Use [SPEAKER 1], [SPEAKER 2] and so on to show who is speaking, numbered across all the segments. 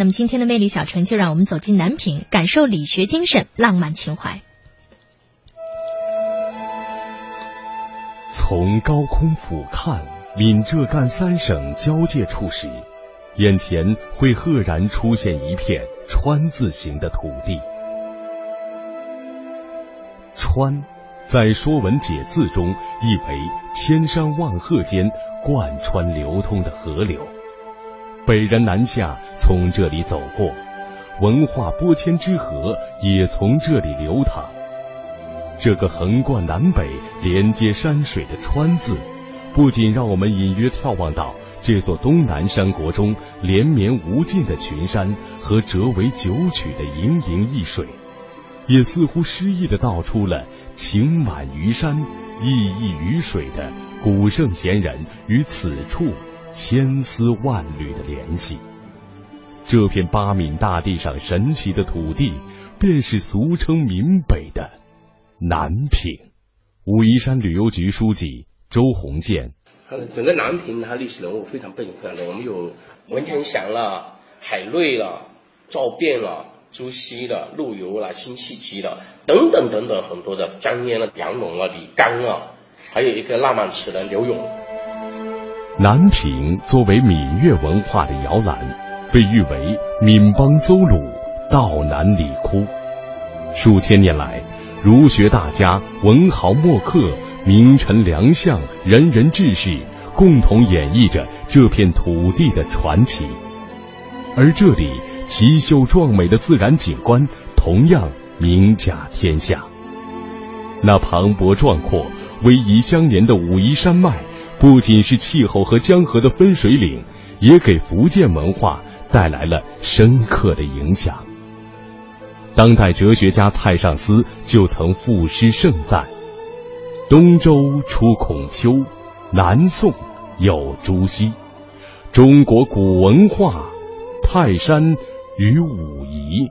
[SPEAKER 1] 那么今天的魅力小城就让我们走进南平，感受理学精神、浪漫情怀。
[SPEAKER 2] 从高空俯瞰闽浙赣三省交界处时，眼前会赫然出现一片川字形的土地。川，在《说文解字》中意为千山万壑间贯穿流通的河流。北人南下从这里走过，文化波迁之河也从这里流淌。这个横贯南北、连接山水的“川”字，不仅让我们隐约眺望到这座东南山国中连绵无尽的群山和折为九曲的盈盈一水，也似乎诗意的道出了情满于山、意溢于水的古圣贤人于此处。千丝万缕的联系，这片八闽大地上神奇的土地，便是俗称闽北的南平。武夷山旅游局书记周鸿建，
[SPEAKER 3] 整个南平它历史人物非常背景非常多，我们有文天祥了、海瑞了、赵卞了、朱熹了、陆游了、辛弃疾了等等等等很多的江淹了、杨龙了、李纲了，还有一个浪漫词人刘永。
[SPEAKER 2] 南平作为闽粤文化的摇篮，被誉为闽邦邹鲁、道南理窟。数千年来，儒学大家、文豪墨客、名臣良相、仁人志士，共同演绎着这片土地的传奇。而这里奇秀壮美的自然景观，同样名甲天下。那磅礴壮阔、逶迤相连的武夷山脉。不仅是气候和江河的分水岭，也给福建文化带来了深刻的影响。当代哲学家蔡尚思就曾赋诗盛赞：“东周出孔丘，南宋有朱熹，中国古文化，泰山与武夷。”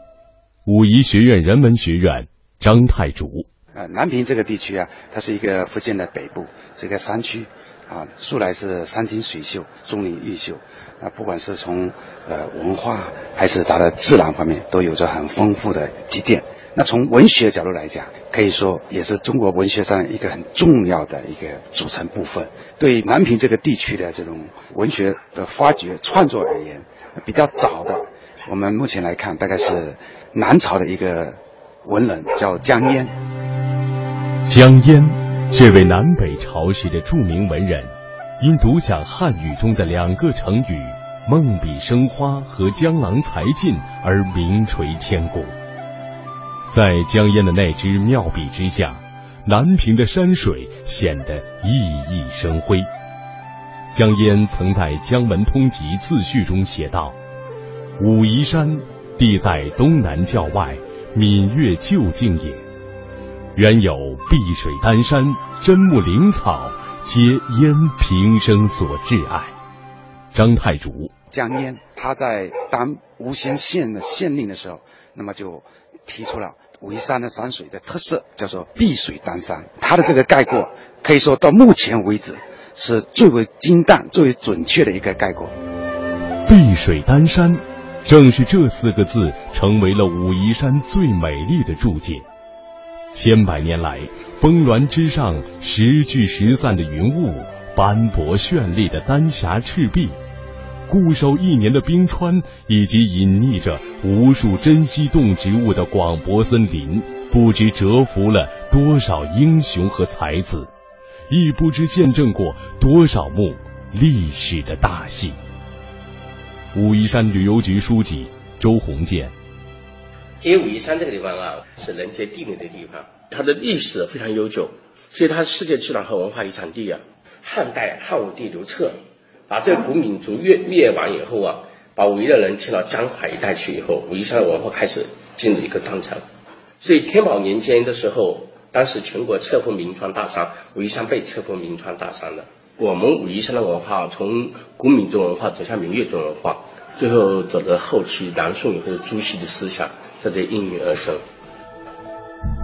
[SPEAKER 2] 武夷学院人文学院张太竹。
[SPEAKER 4] 呃，南平这个地区啊，它是一个福建的北部，这个山区。啊，素来是山清水秀、钟灵毓秀，啊，不管是从呃文化还是它的自然方面，都有着很丰富的积淀。那从文学角度来讲，可以说也是中国文学上一个很重要的一个组成部分。对南平这个地区的这种文学的发掘创作而言，比较早的，我们目前来看，大概是南朝的一个文人叫江淹。
[SPEAKER 2] 江淹。这位南北朝时的著名文人，因独享汉语中的两个成语“梦笔生花”和“江郎才尽”而名垂千古。在江淹的那支妙笔之下，南平的山水显得熠熠生辉。江淹曾在《江文通集自序》中写道：“武夷山地在东南郊外，闽越旧境也。”原有碧水丹山、真木灵草，皆燕平生所挚爱。张太祖
[SPEAKER 4] 江淹他在当吴兴县的县令的时候，那么就提出了武夷山的山水的特色，叫做碧水丹山。他的这个概括，可以说到目前为止是最为精淡、最为准确的一个概括。
[SPEAKER 2] 碧水丹山，正是这四个字成为了武夷山最美丽的注解。千百年来，峰峦之上时聚时散的云雾，斑驳绚丽的丹霞赤壁，固守一年的冰川，以及隐匿着无数珍稀动植物的广博森林，不知蛰伏了多少英雄和才子，亦不知见证过多少幕历史的大戏。武夷山旅游局书记周鸿建。
[SPEAKER 3] 因为武夷山这个地方啊，是人杰地灵的地方，它的历史非常悠久，所以它是世界自然和文化遗产地啊。汉代汉武帝刘彻把这个古民族灭灭完以后啊，把武夷的人迁到江淮一带去以后，武夷山的文化开始进入一个断层。所以天宝年间的时候，当时全国册封名川大山，武夷山被册封名川大山了。我们武夷山的文化从古闽族文化走向明越族文化，最后走到后期南宋以后朱熹的思想。这得应运而生。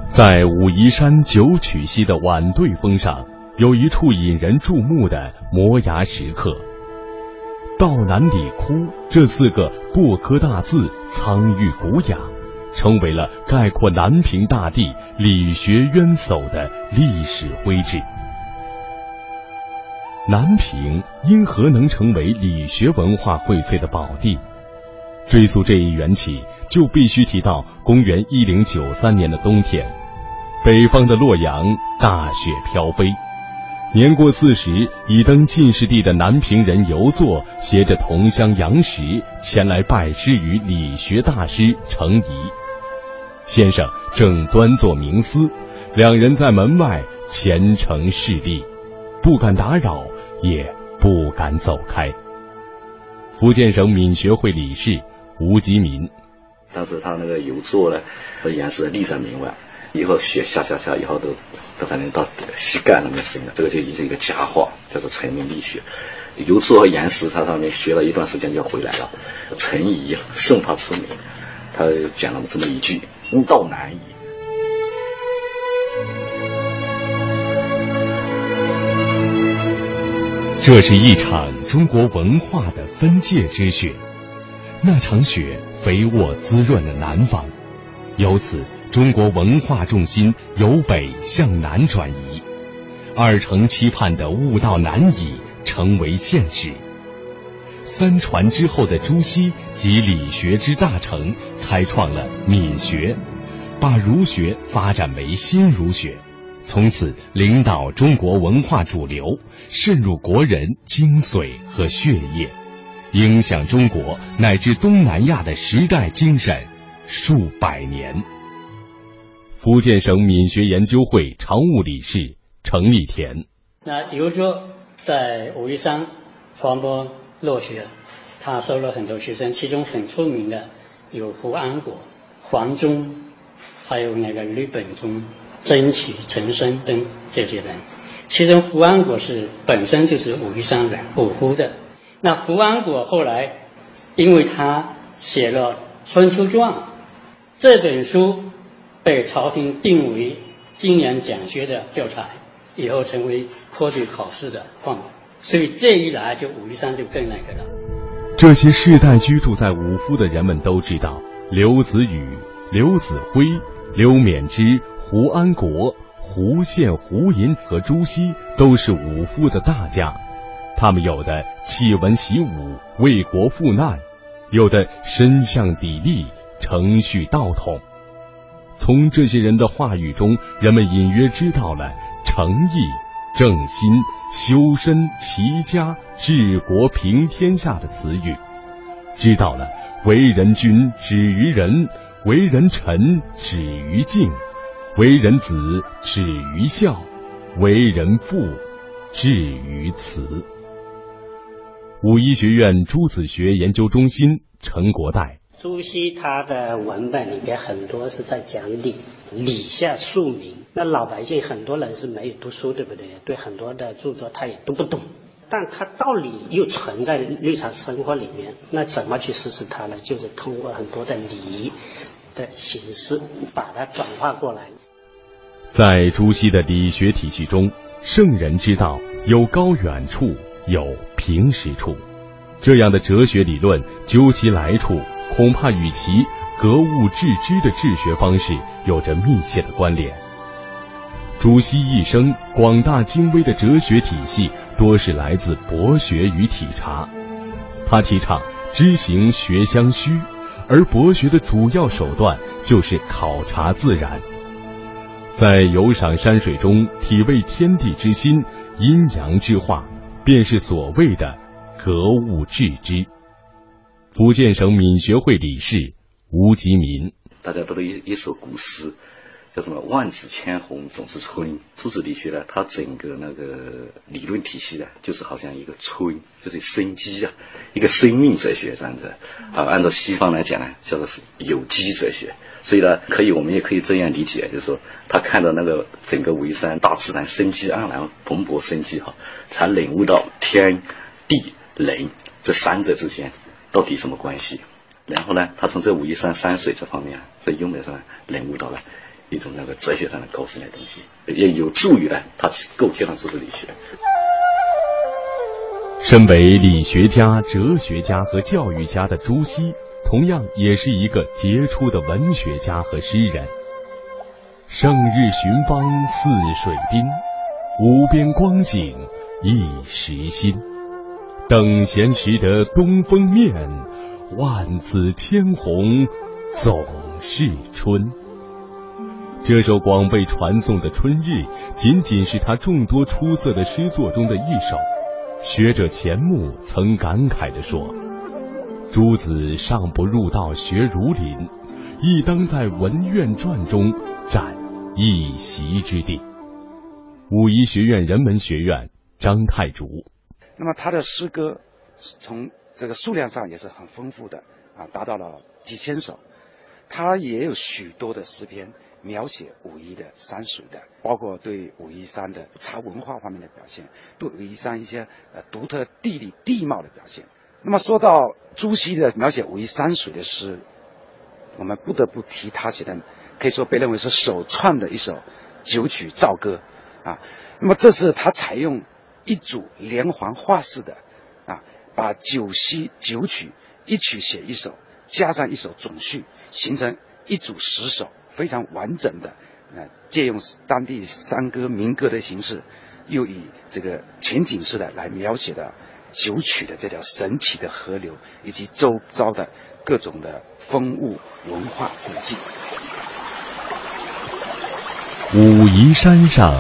[SPEAKER 2] 在武夷山九曲溪的晚对峰上，有一处引人注目的摩崖石刻。道南理窟这四个过科大字，苍郁古雅，成为了概括南平大地理学渊薮的历史徽志。南平因何能成为理学文化荟萃的宝地？追溯这一缘起，就必须提到公元一零九三年的冬天，北方的洛阳大雪飘飞。年过四十已登进士第的南平人游作，携着同乡杨时前来拜师于理学大师程颐。先生正端坐冥思，两人在门外虔诚侍立，不敢打扰，也不敢走开。福建省闽学会理事吴吉民，
[SPEAKER 5] 但是他那个游坐呢，和岩石立在门外。以后雪下下下以后都都可能到膝盖那么深了，这个就已经是一个佳话，叫做成名立雪。游说和岩石，他上面学了一段时间就回来了。陈颐送他出名，他讲了这么一句：“吾道难矣。”
[SPEAKER 2] 这是一场中国文化的分界之雪，那场雪肥沃滋润的南方，由此。中国文化重心由北向南转移，二程期盼的悟道难矣成为现实。三传之后的朱熹及理学之大成，开创了闽学，把儒学发展为新儒学，从此领导中国文化主流，渗入国人精髓和血液，影响中国乃至东南亚的时代精神数百年。福建省闽学研究会常务理事程立田。
[SPEAKER 6] 那游作在武夷山传播落学，他收了很多学生，其中很出名的有胡安国、黄忠，还有那个吕本中、曾启、陈升等这些人。其中胡安国是本身就是武夷山人，武湖的。那胡安国后来，因为他写了《春秋传》这本书。被朝廷定为今年讲学的教材，以后成为科举考试的范本，所以这一来就武夷山就更那个了。
[SPEAKER 2] 这些世代居住在武夫的人们都知道，刘子宇、刘子辉、刘勉之、胡安国、胡宪、胡寅和朱熹都是武夫的大家，他们有的弃文习武，为国赴难，有的身向砥砺，承续道统。从这些人的话语中，人们隐约知道了诚意、正心、修身、齐家、治国、平天下的词语，知道了为人君止于仁，为人臣止于敬，为人子止于孝，为人父止于慈。武医学院朱子学研究中心陈国代。
[SPEAKER 7] 朱熹他的文本里边很多是在讲理，理下庶民。那老百姓很多人是没有读书，对不对？对很多的著作他也读不懂，但他道理又存在日常生活里面。那怎么去实施它呢？就是通过很多的礼的形式把它转化过来。
[SPEAKER 2] 在朱熹的理学体系中，圣人之道有高远处，有平实处。这样的哲学理论，究其来处。恐怕与其格物致知的治学方式有着密切的关联。朱熹一生广大精微的哲学体系，多是来自博学与体察。他提倡知行学相虚，而博学的主要手段就是考察自然，在游赏山水中体味天地之心、阴阳之化，便是所谓的格物致知。福建省闽学会理事吴吉民，
[SPEAKER 5] 大家都有一一首古诗，叫什么“万紫千红总是春”。朱子理学呢，它整个那个理论体系呢，就是好像一个春，就是生机啊，一个生命哲学这样子啊。按照西方来讲呢，叫做是有机哲学。所以呢，可以我们也可以这样理解，就是说他看到那个整个武夷山大自然生机盎然、蓬勃生机哈，才领悟到天地人这三者之间。到底什么关系？然后呢，他从这武夷山山水这方面，在优美上领悟到了一种那个哲学上的高深的东西，也有助于呢他构建了这个理学。
[SPEAKER 2] 身为理学家、哲学家和教育家的朱熹，同样也是一个杰出的文学家和诗人。胜日寻芳泗水滨，无边光景一时新。等闲识得东风面，万紫千红总是春。这首广被传颂的《春日》，仅仅是他众多出色的诗作中的一首。学者钱穆曾感慨地说：“诸子尚不入道学儒林，亦当在文苑传中占一席之地。”武夷学院人文学院张太竹。
[SPEAKER 4] 那么他的诗歌从这个数量上也是很丰富的啊，达到了几千首。他也有许多的诗篇描写武夷的山水的，包括对武夷山的茶文化方面的表现，对武夷山一些呃独特地理地貌的表现。那么说到朱熹的描写武夷山水的诗，我们不得不提他写的，可以说被认为是首创的一首九曲棹歌啊。那么这是他采用一组连环画式的啊，把九溪九曲一曲写一首。加上一首总序，形成一组十首非常完整的，呃，借用当地山歌民歌的形式，又以这个全景式的来描写的九曲的这条神奇的河流以及周遭的各种的风物文化古迹。
[SPEAKER 2] 武夷山上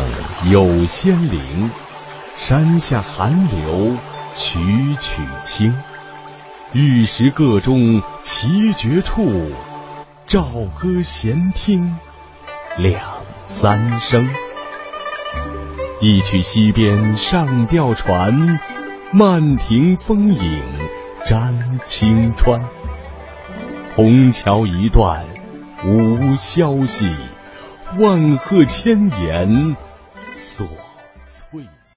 [SPEAKER 2] 有仙灵，山下寒流曲曲清。玉石各中奇绝处，棹歌闲听两三声。一曲西边上吊船，漫亭风影沾青川。虹桥一段无消息，万壑千岩锁。